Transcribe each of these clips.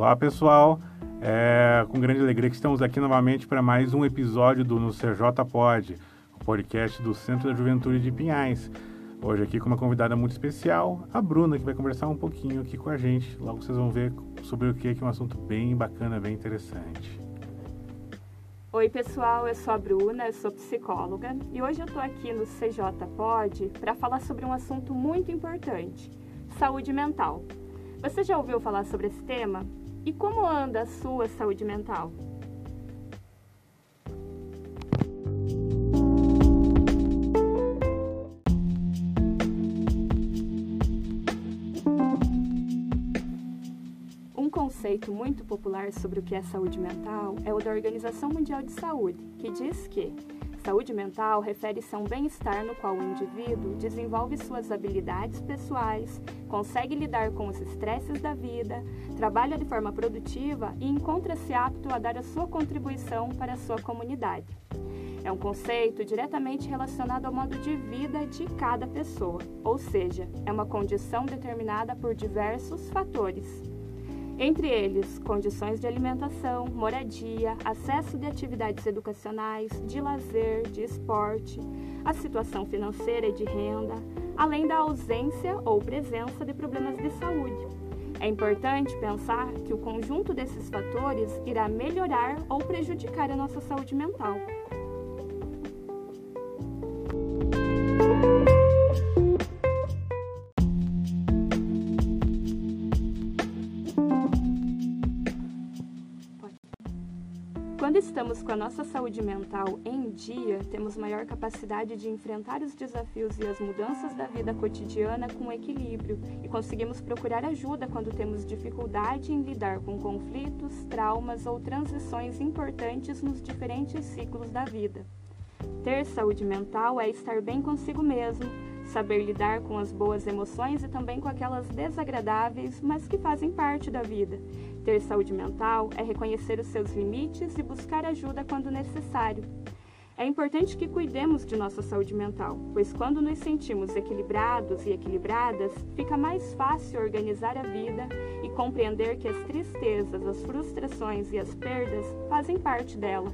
Olá, pessoal. É com grande alegria que estamos aqui novamente para mais um episódio do No CJ Pod, o podcast do Centro da Juventude de Pinhais. Hoje aqui com uma convidada muito especial, a Bruna, que vai conversar um pouquinho aqui com a gente. Logo vocês vão ver sobre o que, que é um assunto bem bacana, bem interessante. Oi, pessoal, eu sou a Bruna, eu sou psicóloga e hoje eu estou aqui no CJ Pod para falar sobre um assunto muito importante: saúde mental. Você já ouviu falar sobre esse tema? E como anda a sua saúde mental? Um conceito muito popular sobre o que é saúde mental é o da Organização Mundial de Saúde, que diz que Saúde mental refere-se a um bem-estar no qual o indivíduo desenvolve suas habilidades pessoais, consegue lidar com os estresses da vida, trabalha de forma produtiva e encontra-se apto a dar a sua contribuição para a sua comunidade. É um conceito diretamente relacionado ao modo de vida de cada pessoa, ou seja, é uma condição determinada por diversos fatores entre eles condições de alimentação, moradia, acesso de atividades educacionais, de lazer, de esporte, a situação financeira e de renda, além da ausência ou presença de problemas de saúde. É importante pensar que o conjunto desses fatores irá melhorar ou prejudicar a nossa saúde mental. Quando estamos com a nossa saúde mental em dia, temos maior capacidade de enfrentar os desafios e as mudanças da vida cotidiana com equilíbrio e conseguimos procurar ajuda quando temos dificuldade em lidar com conflitos, traumas ou transições importantes nos diferentes ciclos da vida. Ter saúde mental é estar bem consigo mesmo, saber lidar com as boas emoções e também com aquelas desagradáveis, mas que fazem parte da vida. Ter saúde mental é reconhecer os seus limites e buscar ajuda quando necessário. É importante que cuidemos de nossa saúde mental, pois quando nos sentimos equilibrados e equilibradas, fica mais fácil organizar a vida e compreender que as tristezas, as frustrações e as perdas fazem parte dela.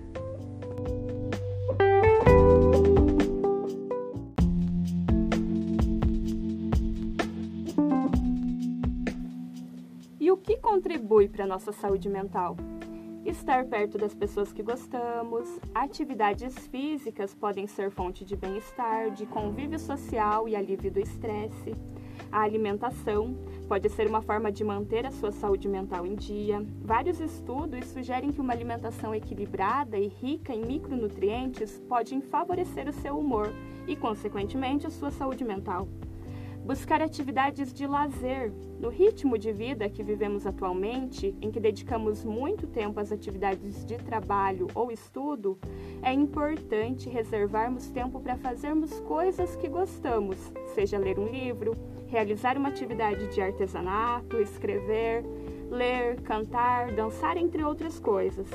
Contribui para a nossa saúde mental? Estar perto das pessoas que gostamos, atividades físicas podem ser fonte de bem-estar, de convívio social e alívio do estresse. A alimentação pode ser uma forma de manter a sua saúde mental em dia. Vários estudos sugerem que uma alimentação equilibrada e rica em micronutrientes pode favorecer o seu humor e, consequentemente, a sua saúde mental. Buscar atividades de lazer. No ritmo de vida que vivemos atualmente, em que dedicamos muito tempo às atividades de trabalho ou estudo, é importante reservarmos tempo para fazermos coisas que gostamos, seja ler um livro, realizar uma atividade de artesanato, escrever, ler, cantar, dançar, entre outras coisas.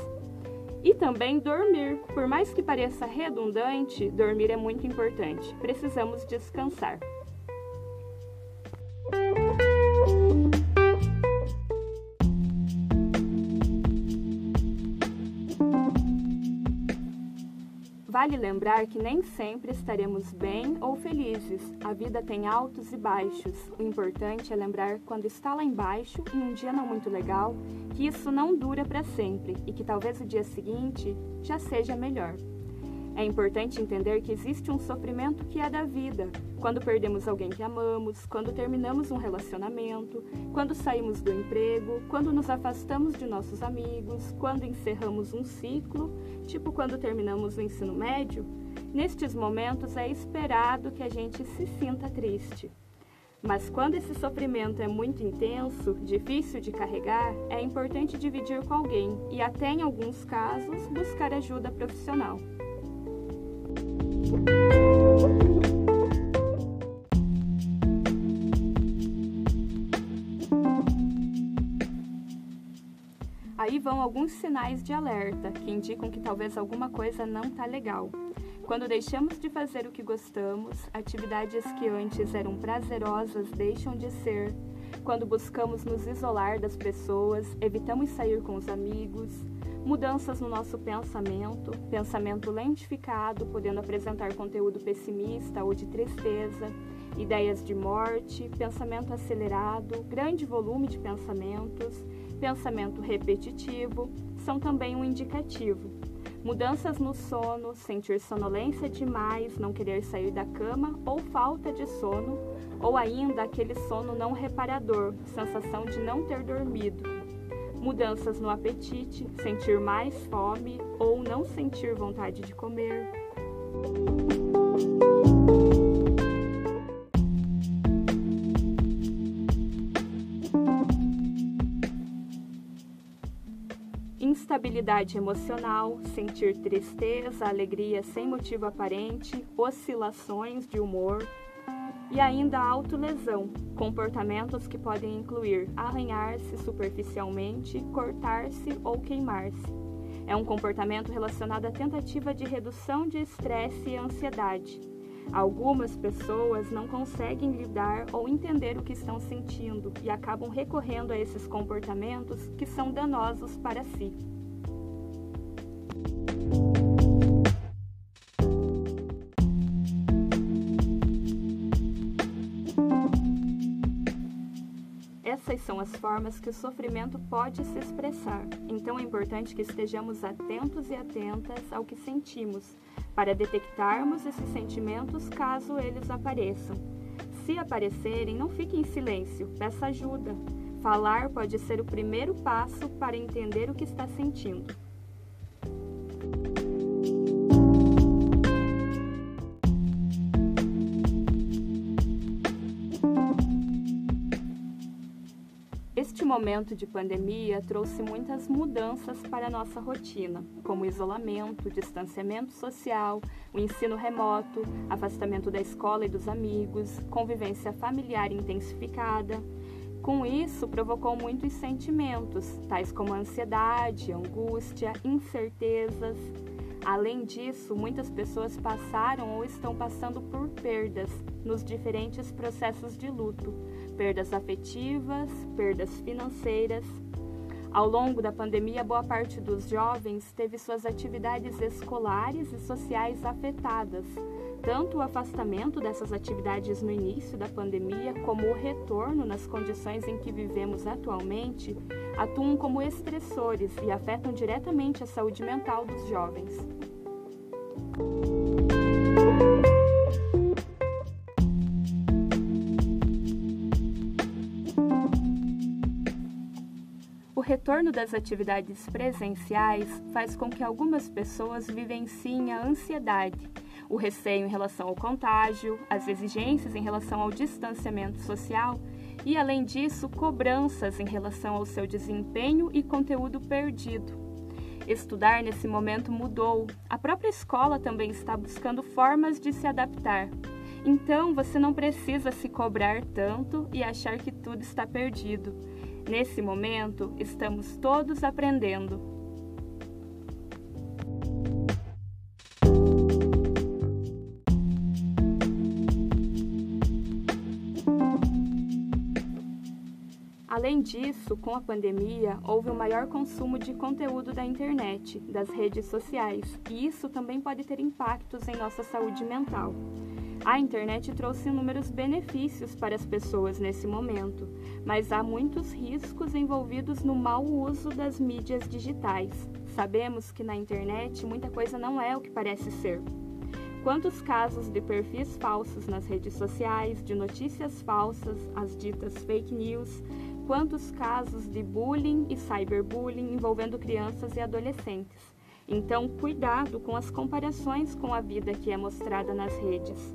E também dormir. Por mais que pareça redundante, dormir é muito importante. Precisamos descansar. Vale lembrar que nem sempre estaremos bem ou felizes. A vida tem altos e baixos. O importante é lembrar quando está lá embaixo e um dia não muito legal, que isso não dura para sempre e que talvez o dia seguinte já seja melhor. É importante entender que existe um sofrimento que é da vida, quando perdemos alguém que amamos, quando terminamos um relacionamento, quando saímos do emprego, quando nos afastamos de nossos amigos, quando encerramos um ciclo, tipo quando terminamos o ensino médio. Nestes momentos é esperado que a gente se sinta triste. Mas quando esse sofrimento é muito intenso, difícil de carregar, é importante dividir com alguém e, até em alguns casos, buscar ajuda profissional. Aí vão alguns sinais de alerta que indicam que talvez alguma coisa não está legal. Quando deixamos de fazer o que gostamos, atividades que antes eram prazerosas deixam de ser. quando buscamos nos isolar das pessoas, evitamos sair com os amigos, mudanças no nosso pensamento, pensamento lentificado, podendo apresentar conteúdo pessimista ou de tristeza, ideias de morte, pensamento acelerado, grande volume de pensamentos, pensamento repetitivo, são também um indicativo. Mudanças no sono, sentir sonolência demais, não querer sair da cama ou falta de sono, ou ainda aquele sono não reparador, sensação de não ter dormido. Mudanças no apetite, sentir mais fome ou não sentir vontade de comer. Instabilidade emocional, sentir tristeza, alegria sem motivo aparente, oscilações de humor e ainda autolesão, comportamentos que podem incluir arranhar-se superficialmente, cortar-se ou queimar-se. É um comportamento relacionado à tentativa de redução de estresse e ansiedade. Algumas pessoas não conseguem lidar ou entender o que estão sentindo e acabam recorrendo a esses comportamentos que são danosos para si. Essas são as formas que o sofrimento pode se expressar. Então é importante que estejamos atentos e atentas ao que sentimos, para detectarmos esses sentimentos caso eles apareçam. Se aparecerem, não fique em silêncio, peça ajuda. Falar pode ser o primeiro passo para entender o que está sentindo. Momento de pandemia trouxe muitas mudanças para a nossa rotina, como isolamento, distanciamento social, o ensino remoto, afastamento da escola e dos amigos, convivência familiar intensificada. Com isso, provocou muitos sentimentos, tais como ansiedade, angústia, incertezas. Além disso, muitas pessoas passaram ou estão passando por perdas nos diferentes processos de luto perdas afetivas, perdas financeiras. Ao longo da pandemia, boa parte dos jovens teve suas atividades escolares e sociais afetadas. Tanto o afastamento dessas atividades no início da pandemia, como o retorno nas condições em que vivemos atualmente, atuam como estressores e afetam diretamente a saúde mental dos jovens. Retorno das atividades presenciais faz com que algumas pessoas vivenciem a ansiedade, o receio em relação ao contágio, as exigências em relação ao distanciamento social e, além disso, cobranças em relação ao seu desempenho e conteúdo perdido. Estudar nesse momento mudou. A própria escola também está buscando formas de se adaptar. Então, você não precisa se cobrar tanto e achar que tudo está perdido. Nesse momento, estamos todos aprendendo. Além disso, com a pandemia, houve um maior consumo de conteúdo da internet, das redes sociais, e isso também pode ter impactos em nossa saúde mental. A internet trouxe inúmeros benefícios para as pessoas nesse momento, mas há muitos riscos envolvidos no mau uso das mídias digitais. Sabemos que na internet muita coisa não é o que parece ser. Quantos casos de perfis falsos nas redes sociais, de notícias falsas, as ditas fake news, quantos casos de bullying e cyberbullying envolvendo crianças e adolescentes. Então, cuidado com as comparações com a vida que é mostrada nas redes.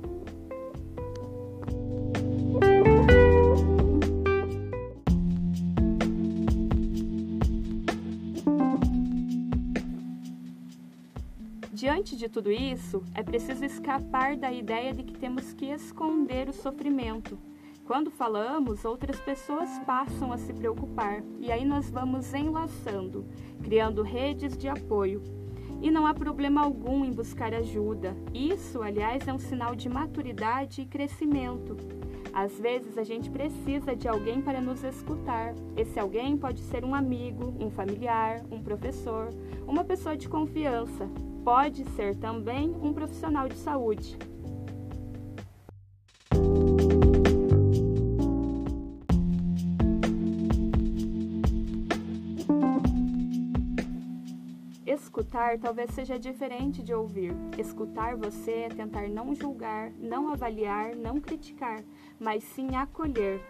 Diante de tudo isso, é preciso escapar da ideia de que temos que esconder o sofrimento. Quando falamos, outras pessoas passam a se preocupar e aí nós vamos enlaçando, criando redes de apoio. E não há problema algum em buscar ajuda. Isso, aliás, é um sinal de maturidade e crescimento. Às vezes a gente precisa de alguém para nos escutar. Esse alguém pode ser um amigo, um familiar, um professor, uma pessoa de confiança. Pode ser também um profissional de saúde. Escutar talvez seja diferente de ouvir. Escutar você é tentar não julgar, não avaliar, não criticar, mas sim acolher.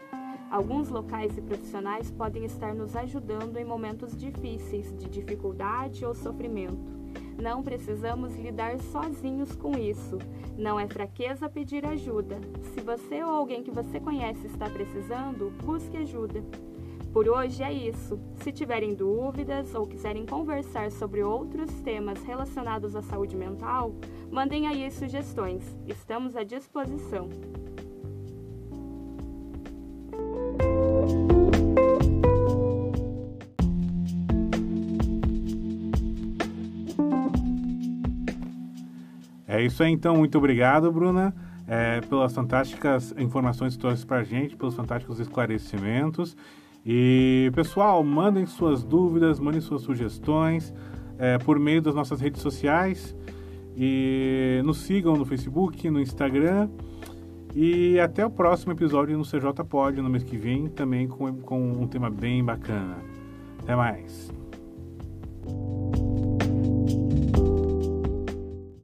Alguns locais e profissionais podem estar nos ajudando em momentos difíceis, de dificuldade ou sofrimento. Não precisamos lidar sozinhos com isso. Não é fraqueza pedir ajuda. Se você ou alguém que você conhece está precisando, busque ajuda. Por hoje é isso. Se tiverem dúvidas ou quiserem conversar sobre outros temas relacionados à saúde mental, mandem aí sugestões. Estamos à disposição. É isso aí, então. Muito obrigado, Bruna, é, pelas fantásticas informações que trouxe para a gente, pelos fantásticos esclarecimentos. E, pessoal, mandem suas dúvidas, mandem suas sugestões é, por meio das nossas redes sociais. E nos sigam no Facebook, no Instagram. E até o próximo episódio no CJ Pod, no mês que vem, também com, com um tema bem bacana. Até mais.